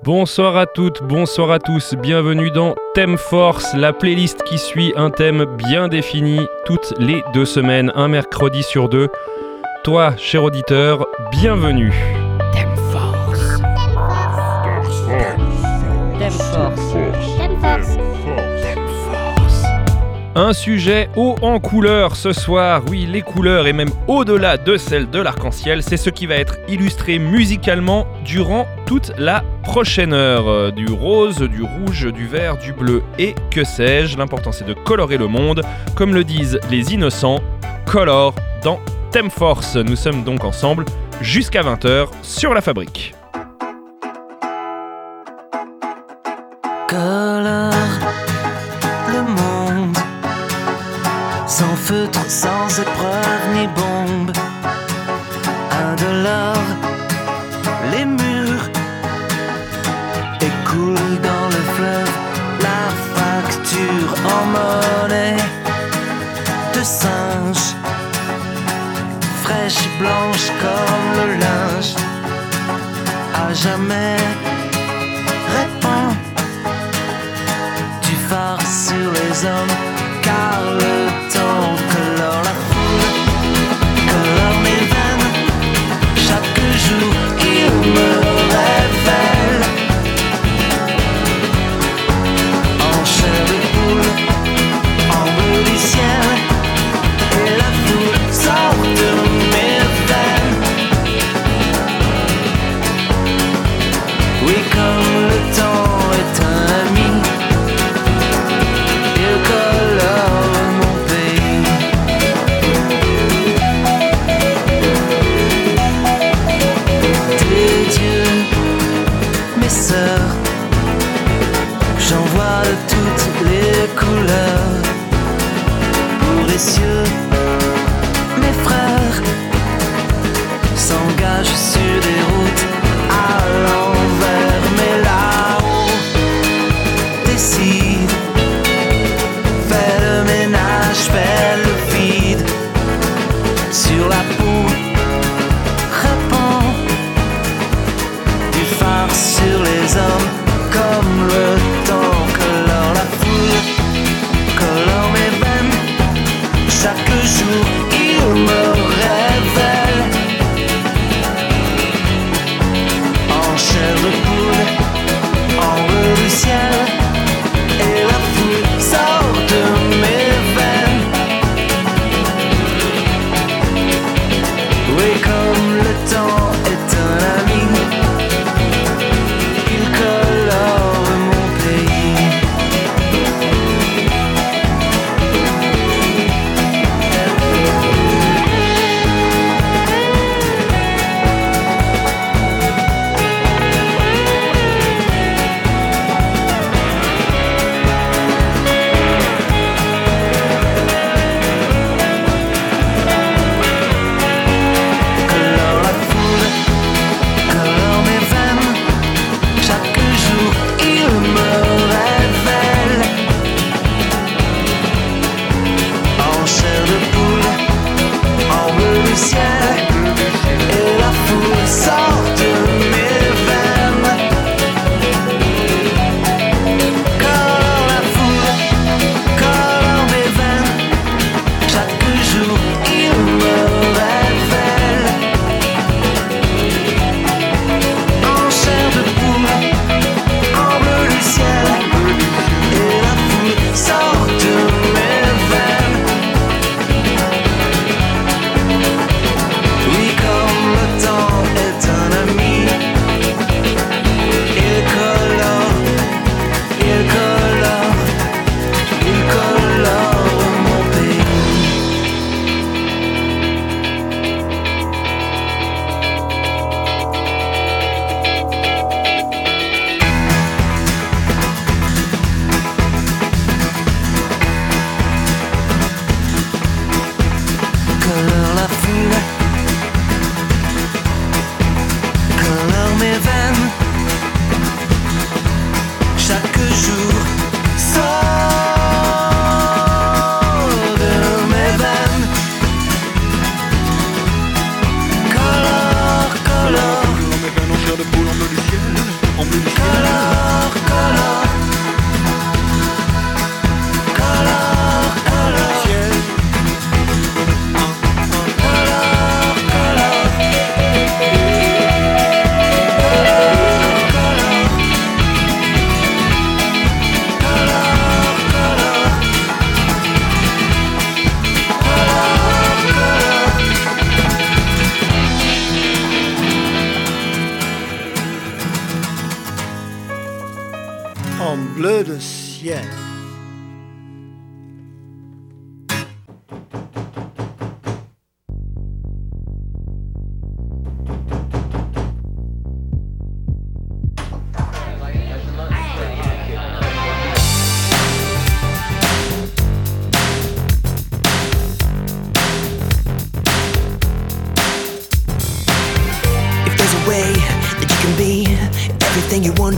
Bonsoir à toutes, bonsoir à tous, bienvenue dans Thème Force, la playlist qui suit un thème bien défini toutes les deux semaines, un mercredi sur deux. Toi, cher auditeur, bienvenue. Thème Force. Thème Force. Thème Force. Un sujet haut en couleur ce soir, oui les couleurs et même au-delà de celles de l'arc-en-ciel, c'est ce qui va être illustré musicalement durant toute la prochaine heure. Euh, Du rose, du rouge, du vert, du bleu et que sais-je, l'important c'est de colorer le monde, comme le disent les innocents, colore dans Thème Force. Nous sommes donc ensemble jusqu'à 20h sur la fabrique. colore le monde sans feutre, sans épreuve ni bombe. Blanche comme le linge. À jamais répand du phare sur les hommes, car le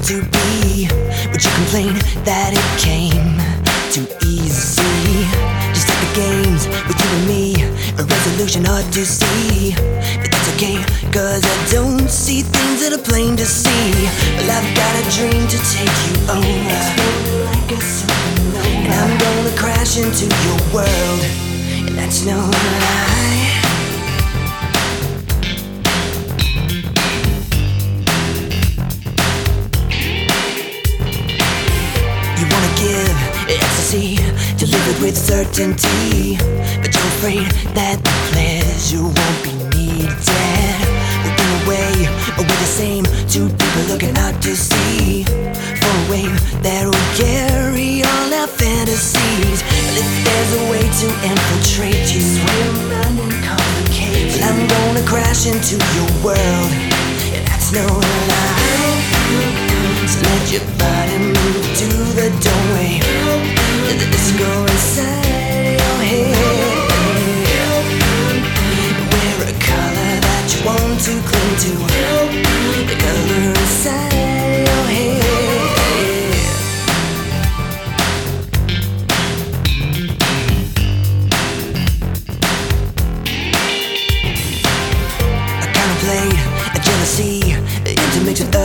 to be, but you complain that it came too easy. Just like the games with you and me, a resolution hard to see. But that's okay, cause I don't see things that are plain to see. Well, I've got a dream to take you over. And I'm gonna crash into your world, and that's no lie. Certainty. But you're afraid that the pleasure won't be needed. Well, in a way, we're the same. Two people looking out to sea for a wave that will carry all our fantasies. Well, if there's a way to infiltrate you, swim and complicate. Well, I'm gonna crash into your world, and that's no lie. So let your body move to the doorway the disco inside to to The color inside your head I contemplate a jealousy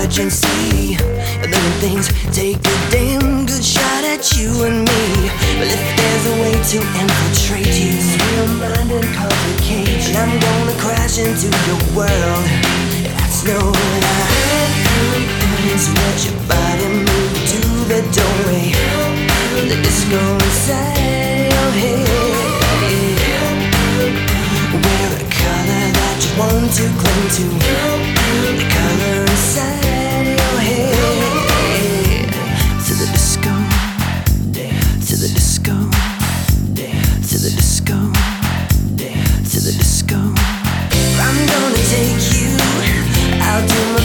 urgency. A things take a damn good shot at you and me. But if there's a way to infiltrate you, your mind and complicate, I'm gonna crash into your world. That's no lie. So let your body move to the doorway. The disco inside your head. Wear a color that you want to cling to. The color inside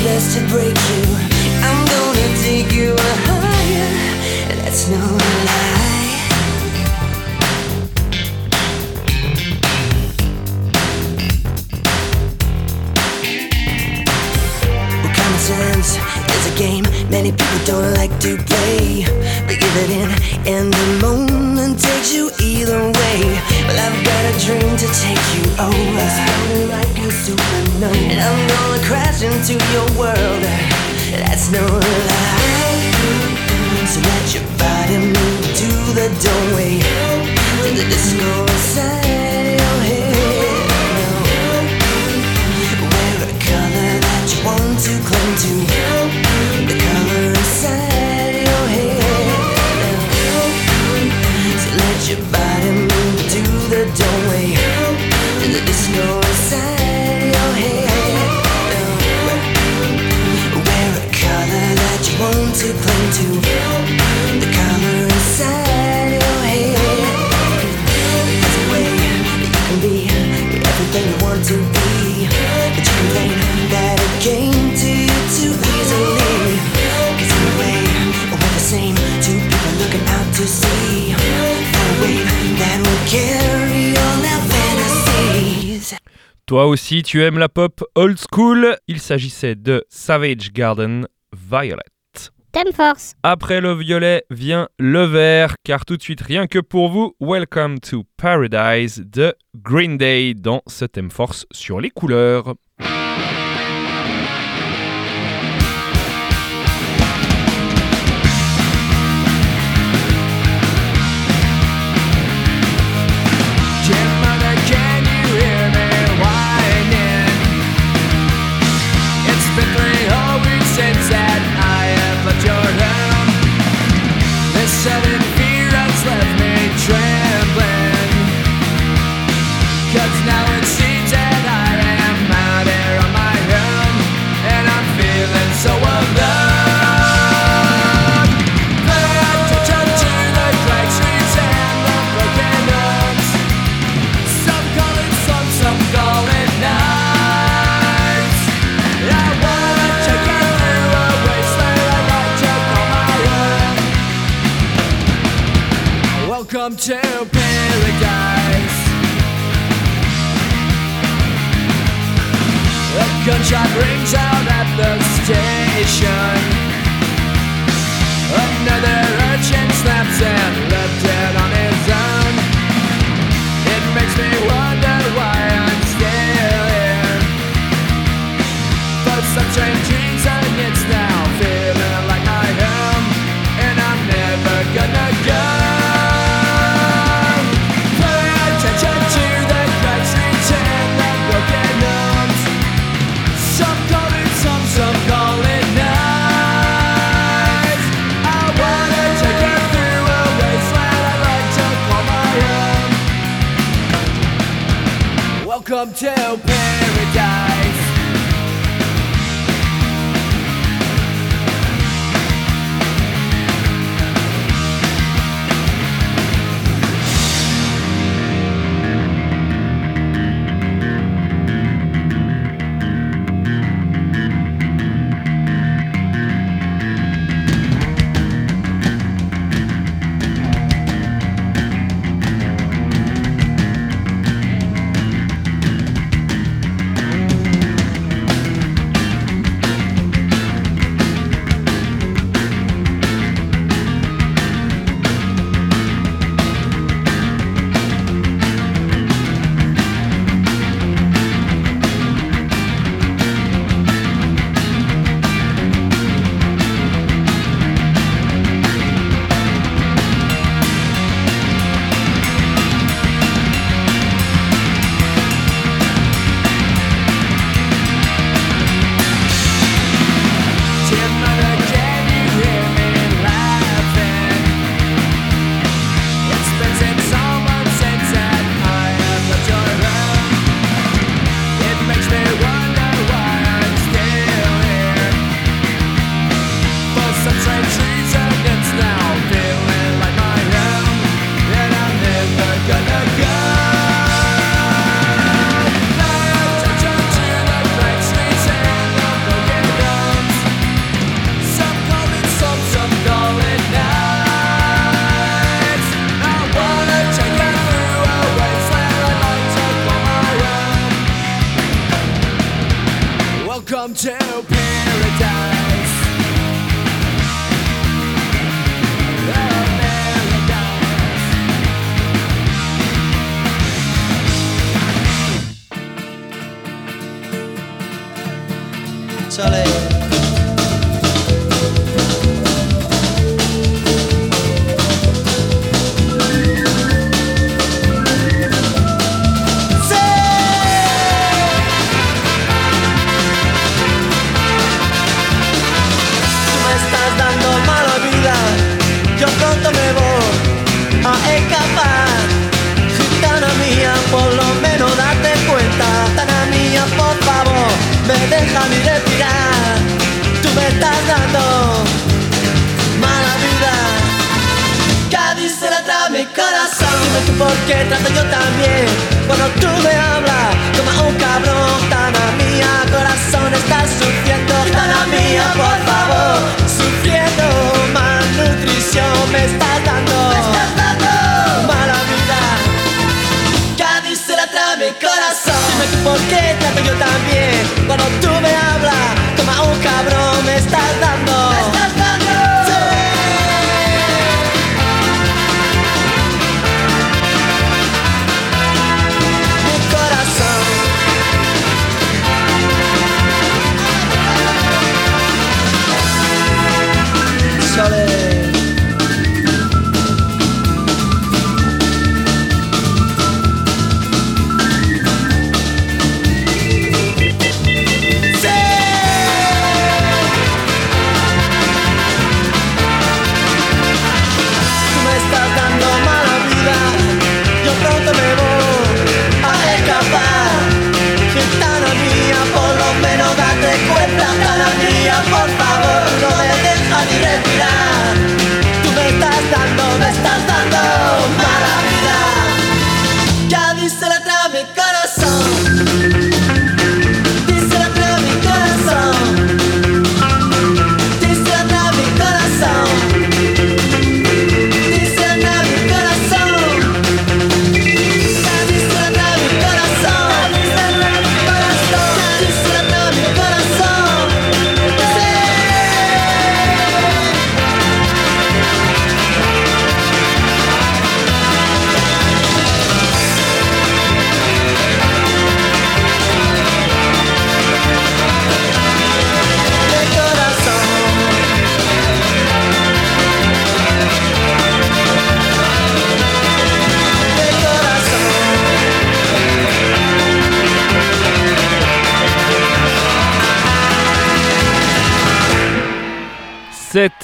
best to break you. I'm gonna take you higher. That's no lie. Well, common sense is a game many people don't like to play. In, and the moment takes you either way. Well, I've got a dream to take you over. Exploding like a supernova. And I'm gonna crash into your world. That's no lie. So let your body move to the doorway. To the disco inside your head. Wear a color that you want to cling to. Toi aussi, tu aimes la pop old school. Il s'agissait de Savage Garden Violet. Après le violet vient le vert, car tout de suite, rien que pour vous, Welcome to Paradise de Green Day dans ce thème force sur les couleurs. Welcome to paradise. A gunshot rings out at the station. Another urchin snaps and.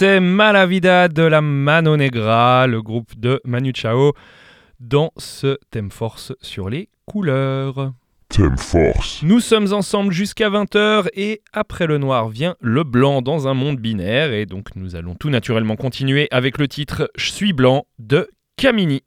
C'était Malavida de la Mano Negra, le groupe de Manu Chao, dans ce thème force sur les couleurs. Thème force. Nous sommes ensemble jusqu'à 20h et après le noir vient le blanc dans un monde binaire et donc nous allons tout naturellement continuer avec le titre Je suis blanc de Camini.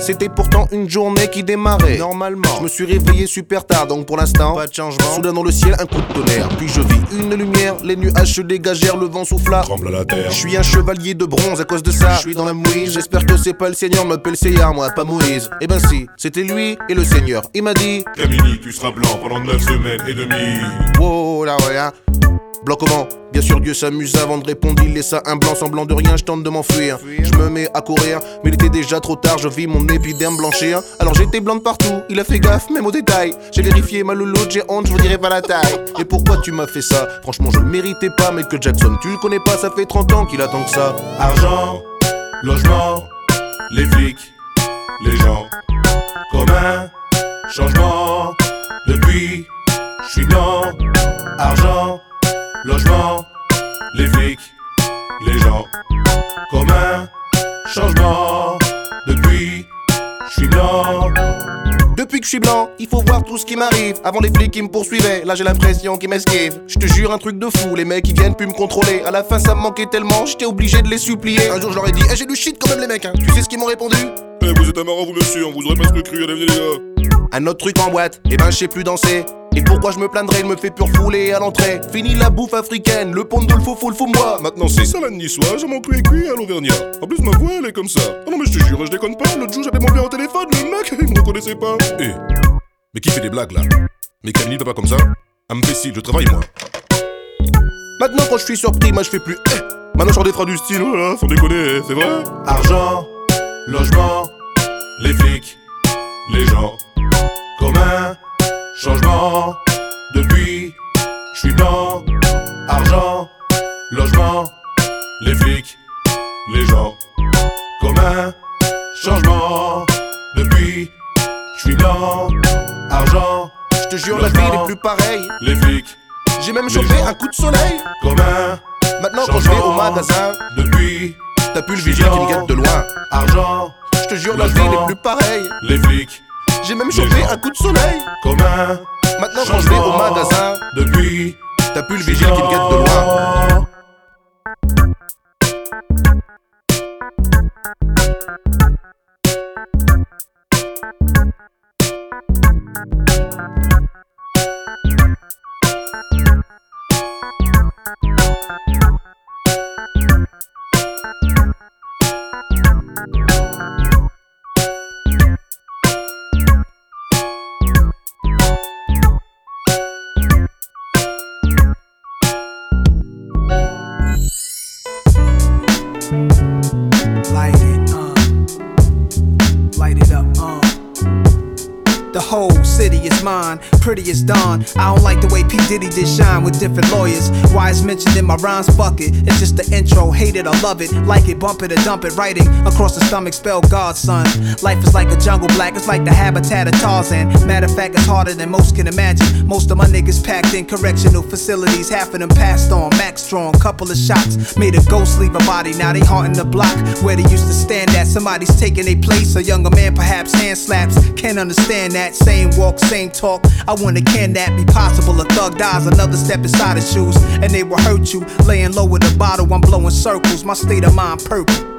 C'était pourtant une journée qui démarrait normalement. Je me suis réveillé super tard, donc pour l'instant, pas de changement. Soudain dans le ciel, un coup de tonnerre. Puis je vis une lumière, les nuages se dégagèrent, le vent souffla. Tremble à la terre. Je suis un chevalier de bronze à cause de ça. Je suis dans la mouise. J'espère que c'est pas le Seigneur, m'appelle Seigneur, moi, pas Moïse. Eh ben si, c'était lui et le Seigneur. Il m'a dit, Camini, tu seras blanc pendant 9 semaines et demie. wow, là ouais, hein. Blanc comment Bien sûr, Dieu s'amuse avant de répondre. Il laissa un blanc semblant de rien. Je tente de m'enfuir. Je me mets à courir, mais il était déjà trop tard. Je vis mon épiderme blanchir. Alors j'étais blanc de partout. Il a fait gaffe, même aux détails. J'ai vérifié ma louloute, j'ai honte, je vous dirai pas la taille. Et pourquoi tu m'as fait ça? Franchement, je le méritais pas. Mais que Jackson, tu le connais pas, ça fait 30 ans qu'il attend que ça. Argent, logement, les flics, les gens communs, changement. Depuis, je suis blanc, argent, logement, les flics, les gens communs, changement. Depuis, je suis blanc. Depuis que je suis blanc, il faut voir tout ce qui m'arrive. Avant les flics qui me poursuivaient, là j'ai l'impression qu'ils m'esquivent. Je te jure un truc de fou, les mecs ils viennent plus me contrôler. À la fin ça me manquait tellement, j'étais obligé de les supplier. Un jour je leur ai dit, Eh, j'ai du shit quand même les mecs, hein. Tu sais ce qu'ils m'ont répondu? Eh, vous êtes un marrant, vous, monsieur, on vous aurait presque cru, allez, venez, les gars. Un autre truc en boîte, et ben je sais plus danser. Et pourquoi je me plaindrais, il me fait pur fouler à l'entrée. Fini la bouffe africaine, le pont de le faux fou le fou moi. Maintenant, c'est salade niçois, j'ai mon cru et cuit à l'Auvergnat. En plus, ma voix, elle est comme ça. Ah non, mais je te jure, je déconne pas. L'autre jour, j'avais mon père au téléphone, le mec, il me reconnaissait pas. Eh, mais qui fait des blagues là? Mais Camille, pas comme ça? Imbécile, je travaille moi. Maintenant quand je suis surpris, moi je fais plus. Eh. Maintenant, je sors des phrases du style, voilà, sans déconner, eh, c'est vrai Argent, logement, les flics, les gens communs, changement. Depuis, je suis blanc, argent, logement, les flics, les gens. Communs, changement. Depuis, je suis blanc, argent, je te jure la vie n'est plus pareille. les flics, J'ai même chopé un coup de soleil. communs, Maintenant quand je vais au magasin, depuis, t'as plus le vigile qui me guette de loin. argent, Je te jure la vie n'est plus pareille. les flics, J'ai même chopé un coup de soleil. communs, Maintenant quand je vais au magasin, depuis, t'as plus le vigile qui me guette de loin. Pretty as dawn. I don't like the way P. Diddy did shine with different lawyers. Why it's mentioned in my rhymes bucket. It's just the intro, hate it or love it. Like it, bump it or dump it. Writing across the stomach, spell Godson. Life is like a jungle black, it's like the habitat of Tarzan. Matter of fact, it's harder than most can imagine. Most of my niggas packed in correctional facilities, half of them passed on. Max strong, couple of shots. Made a ghost leave a body, now they haunting the block where they used to stand at. Somebody's taking a place, a younger man perhaps hand slaps. Can't understand that. Same walk, same talk. I wonder, can that be possible? A thug dies, another step inside his shoes, and they will hurt you. Laying low with a bottle, I'm blowing circles. My state of mind purple.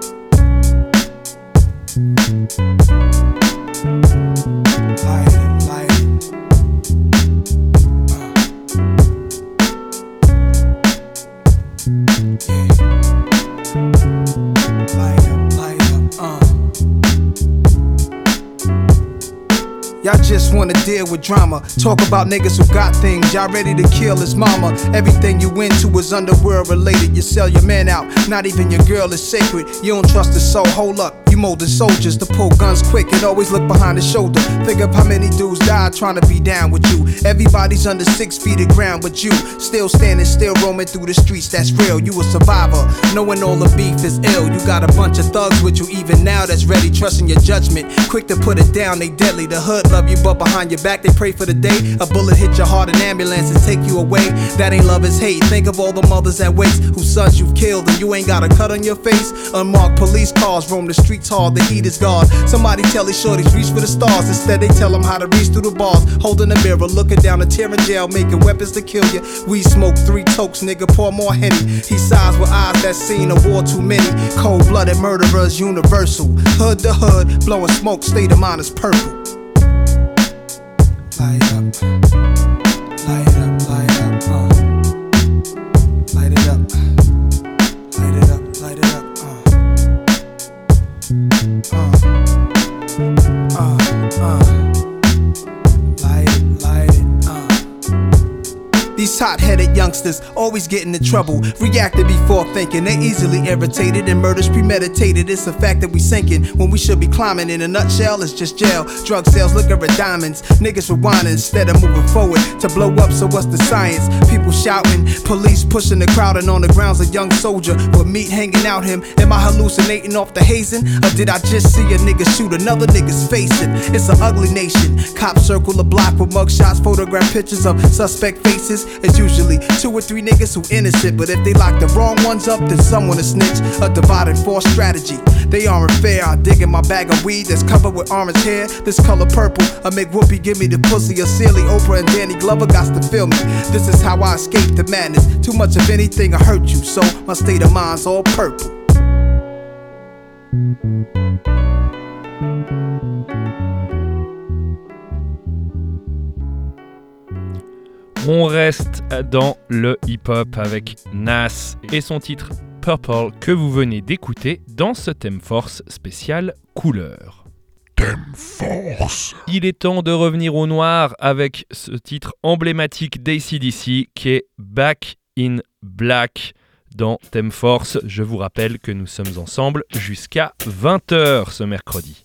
Y'all just wanna deal with drama. Talk about niggas who got things. Y'all ready to kill his mama. Everything you into is underworld related. You sell your man out. Not even your girl is sacred. You don't trust the soul. Hold up. You molding soldiers to pull guns quick and always look behind the shoulder. Think of how many dudes died trying to be down with you. Everybody's under six feet of ground, but you still standing, still roaming through the streets. That's real. You a survivor, knowing all the beef is ill. You got a bunch of thugs with you, even now that's ready, trusting your judgment. Quick to put it down, they deadly. The hood love you, but behind your back they pray for the day. A bullet hit your heart, an ambulance and take you away. That ain't love, it's hate. Think of all the mothers that waste, whose sons you've killed, and you ain't got a cut on your face. Unmarked police cars roam the streets hard, the heat is gone. Somebody tell these shorties reach for the stars. Instead, they tell them how to reach through the bars. Holding a mirror, looking down a tear in jail, making weapons to kill you. We smoke three tokes, nigga, pour more henny. He sighs with eyes that seen a war too many. Cold blooded murderers, universal. Hood to hood, blowing smoke, state of mind is purple. Light up. Light up, Uh, uh. Hot headed youngsters always get into trouble. Reacting before thinking, they easily irritated and murders premeditated. It's a fact that we sinking when we should be climbing. In a nutshell, it's just jail. Drug sales, liquor and diamonds. Niggas rewinding instead of moving forward to blow up. So what's the science? People shouting, police pushing the crowd, and on the ground's a young soldier with meat hanging out him. Am I hallucinating off the hazing, or did I just see a nigga shoot another nigga's facing? It's an ugly nation. Cops circle the block with mugshots, photograph pictures of suspect faces. It's usually two or three niggas who innocent, but if they lock the wrong ones up, then someone to snitch. A divided force strategy. They aren't fair. I dig in my bag of weed that's covered with orange hair. This color purple. I make Whoopi give me the pussy. A silly Oprah and Danny Glover got to feel me. This is how I escape the madness. Too much of anything will hurt you, so my state of mind's all purple. On reste dans le hip-hop avec Nas et son titre Purple que vous venez d'écouter dans ce thème force spécial couleur. Thème force. Il est temps de revenir au noir avec ce titre emblématique d'ACDC qui est Back in Black dans Thème Force. Je vous rappelle que nous sommes ensemble jusqu'à 20h ce mercredi.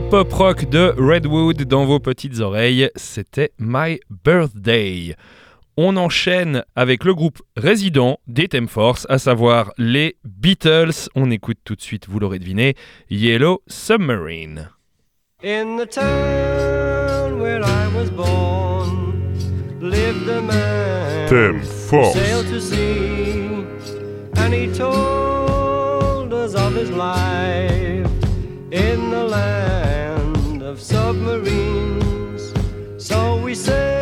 pop rock de Redwood dans vos petites oreilles, c'était My Birthday. On enchaîne avec le groupe résident des Thème Force, à savoir les Beatles. On écoute tout de suite, vous l'aurez deviné, Yellow Submarine. In the town where I was born, lived a man. Thème to sea, and he told us of his life in the land. of submarines. So we sail.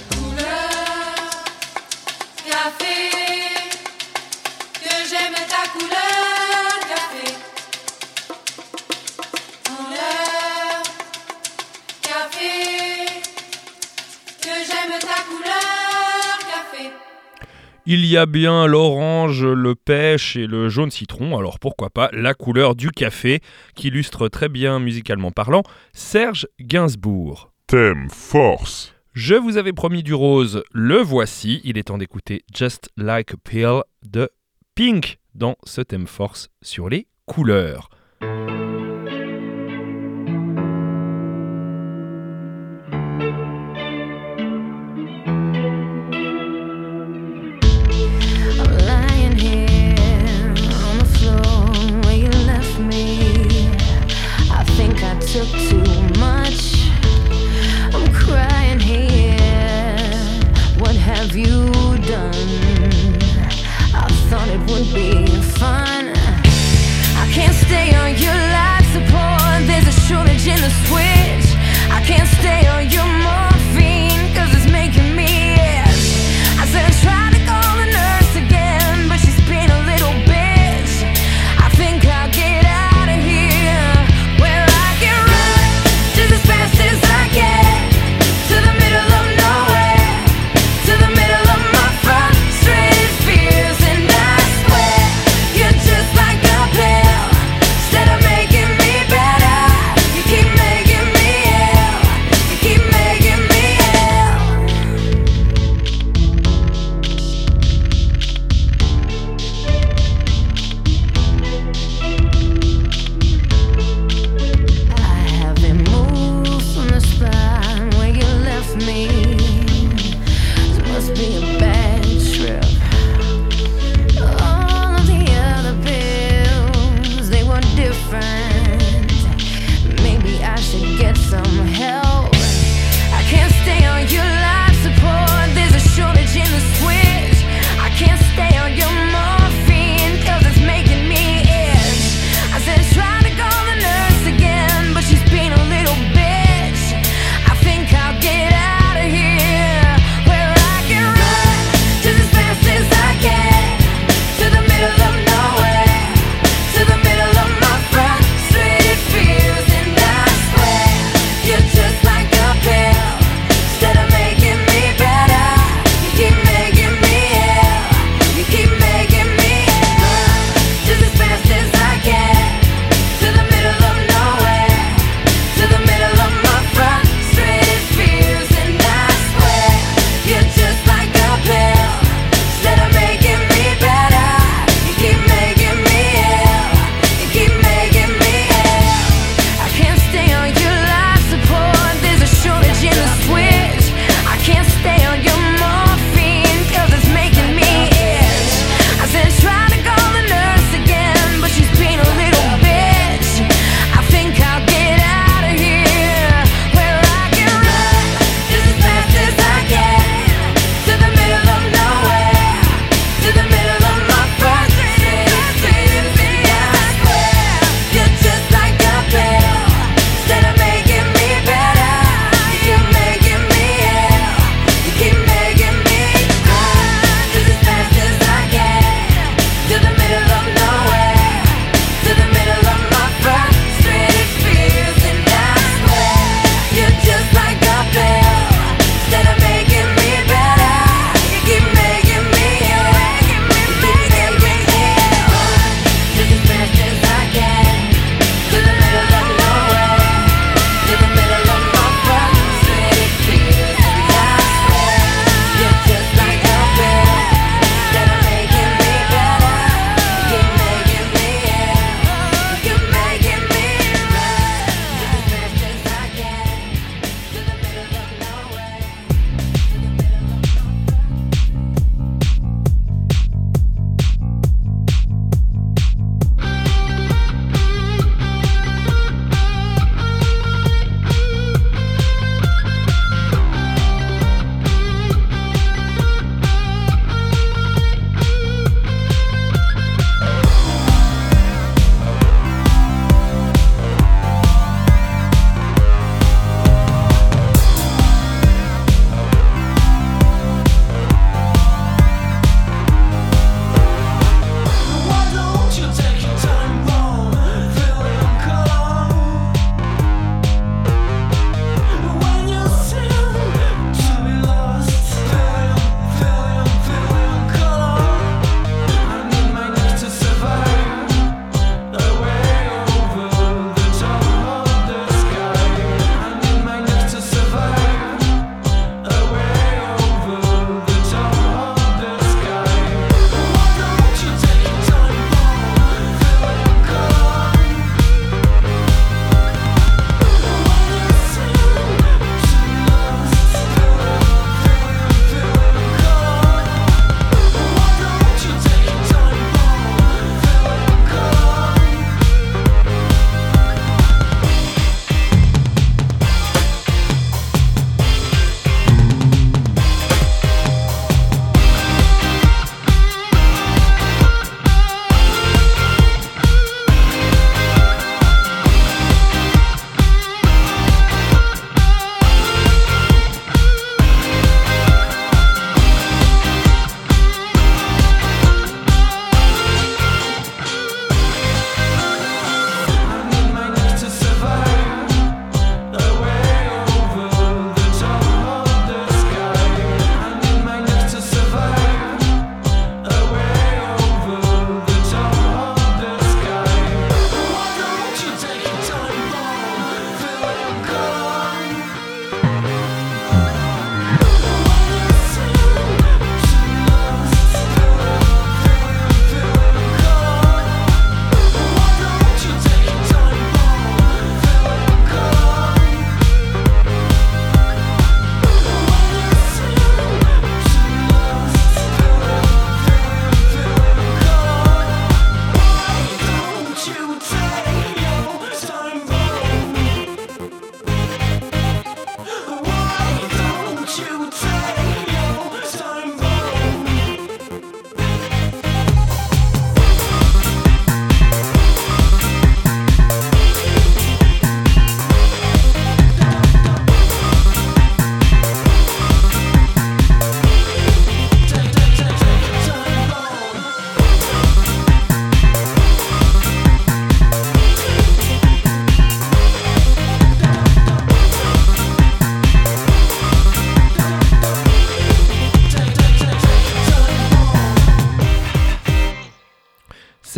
Il y a bien l'orange, le pêche et le jaune citron, alors pourquoi pas la couleur du café, qui illustre très bien musicalement parlant Serge Gainsbourg. Thème force. Je vous avais promis du rose, le voici, il est temps d'écouter Just Like a Pill de Pink dans ce thème force sur les couleurs. Took too much. I'm crying here. What have you done? I thought it would be fun. I can't stay on your life support. There's a shortage in the switch. I can't stay on your morphine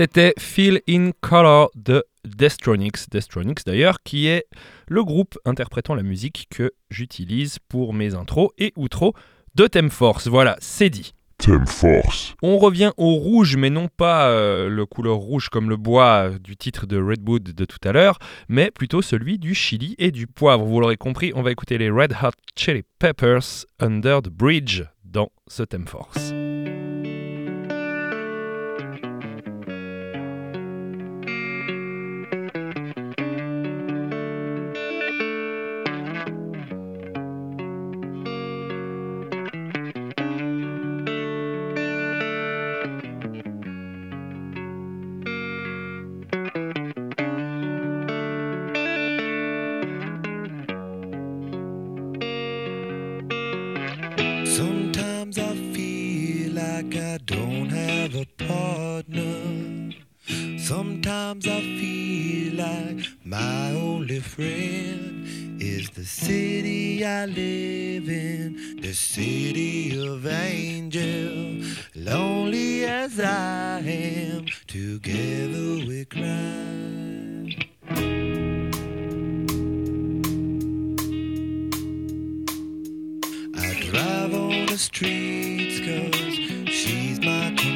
C'était Feel in Color de Destronics. Destronics d'ailleurs, qui est le groupe interprétant la musique que j'utilise pour mes intros et outros de Theme Force. Voilà, c'est dit. Thème Force. On revient au rouge, mais non pas euh, le couleur rouge comme le bois euh, du titre de Redwood de tout à l'heure, mais plutôt celui du chili et du poivre. Vous l'aurez compris, on va écouter les Red Hot Chili Peppers Under the Bridge dans ce Theme Force. Live in, the city of angel. Lonely as I am, together we cry. I drive on the streets cause she's my companion.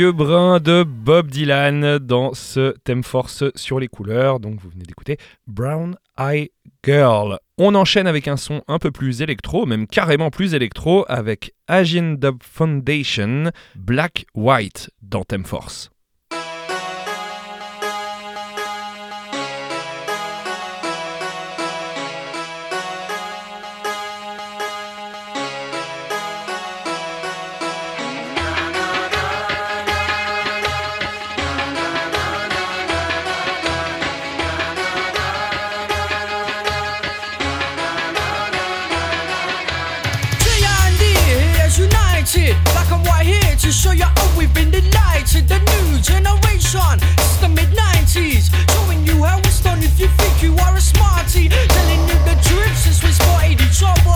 vieux brin de Bob Dylan dans ce thème force sur les couleurs. Donc vous venez d'écouter Brown Eye Girl. On enchaîne avec un son un peu plus électro, même carrément plus électro, avec Agin Dub Foundation, Black White dans Thème Force. shit. Black and white here to show you how we've been the light to the new generation. It's the mid 90s, showing you how it's done if you think you are a smarty. Telling you the truth since we spotted in trouble.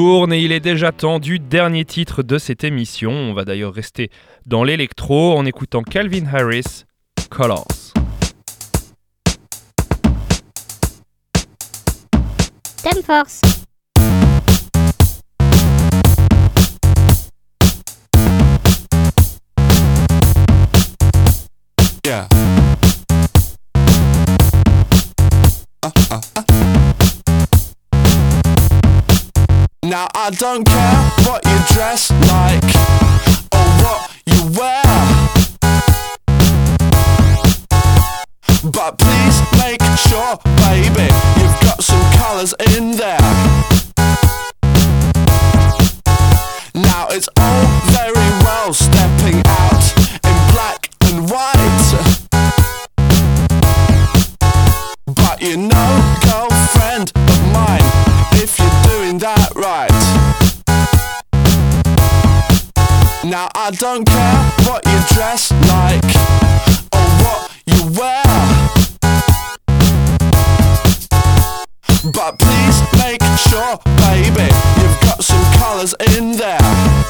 Tourne et il est déjà temps du dernier titre de cette émission. On va d'ailleurs rester dans l'électro en écoutant Calvin Harris, Colors. Thème Force. Yeah. Now I don't care what you dress like or what you wear. But please make sure, baby, you've got some colours in there. Now it's all very I don't care what you dress like or what you wear. But please make sure, baby, you've got some colours in there.